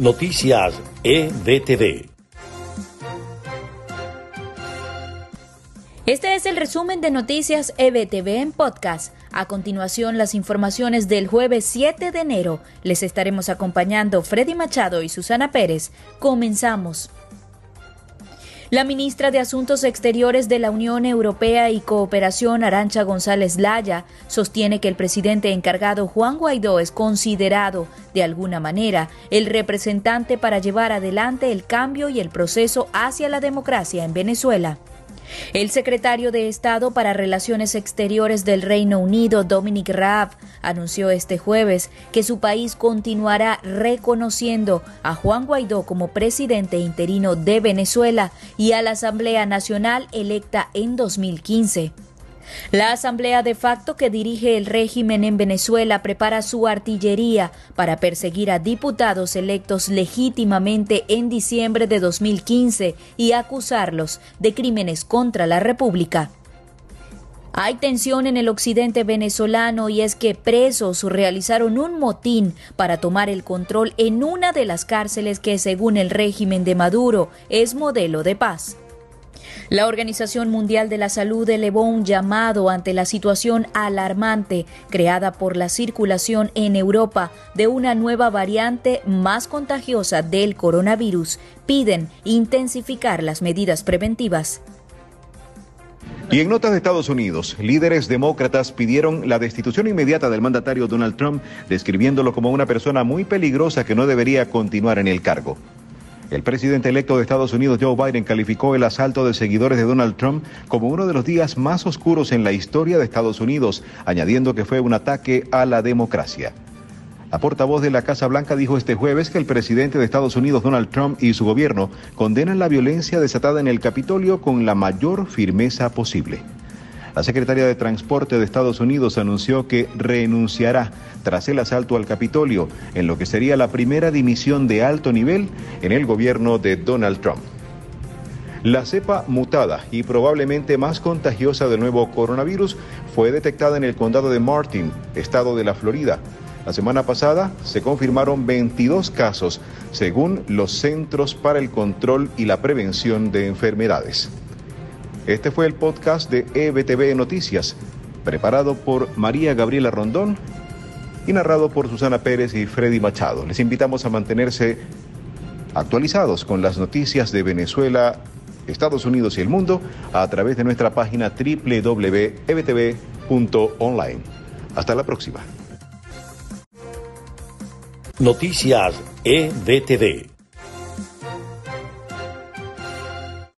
Noticias EBTV. Este es el resumen de Noticias EBTV en podcast. A continuación, las informaciones del jueves 7 de enero. Les estaremos acompañando Freddy Machado y Susana Pérez. Comenzamos. La ministra de Asuntos Exteriores de la Unión Europea y Cooperación, Arancha González Laya, sostiene que el presidente encargado Juan Guaidó es considerado, de alguna manera, el representante para llevar adelante el cambio y el proceso hacia la democracia en Venezuela. El secretario de Estado para Relaciones Exteriores del Reino Unido, Dominic Raab, anunció este jueves que su país continuará reconociendo a Juan Guaidó como presidente interino de Venezuela y a la Asamblea Nacional electa en 2015. La Asamblea de facto que dirige el régimen en Venezuela prepara su artillería para perseguir a diputados electos legítimamente en diciembre de 2015 y acusarlos de crímenes contra la República. Hay tensión en el occidente venezolano y es que presos realizaron un motín para tomar el control en una de las cárceles que, según el régimen de Maduro, es modelo de paz. La Organización Mundial de la Salud elevó un llamado ante la situación alarmante creada por la circulación en Europa de una nueva variante más contagiosa del coronavirus. Piden intensificar las medidas preventivas. Y en notas de Estados Unidos, líderes demócratas pidieron la destitución inmediata del mandatario Donald Trump, describiéndolo como una persona muy peligrosa que no debería continuar en el cargo. El presidente electo de Estados Unidos, Joe Biden, calificó el asalto de seguidores de Donald Trump como uno de los días más oscuros en la historia de Estados Unidos, añadiendo que fue un ataque a la democracia. La portavoz de la Casa Blanca dijo este jueves que el presidente de Estados Unidos, Donald Trump, y su gobierno condenan la violencia desatada en el Capitolio con la mayor firmeza posible. La secretaria de Transporte de Estados Unidos anunció que renunciará tras el asalto al Capitolio, en lo que sería la primera dimisión de alto nivel en el gobierno de Donald Trump. La cepa mutada y probablemente más contagiosa del nuevo coronavirus fue detectada en el condado de Martin, estado de la Florida. La semana pasada se confirmaron 22 casos, según los Centros para el Control y la Prevención de Enfermedades. Este fue el podcast de EBTV Noticias, preparado por María Gabriela Rondón y narrado por Susana Pérez y Freddy Machado. Les invitamos a mantenerse actualizados con las noticias de Venezuela, Estados Unidos y el mundo a través de nuestra página www.ebtv.online. Hasta la próxima. Noticias EBTV.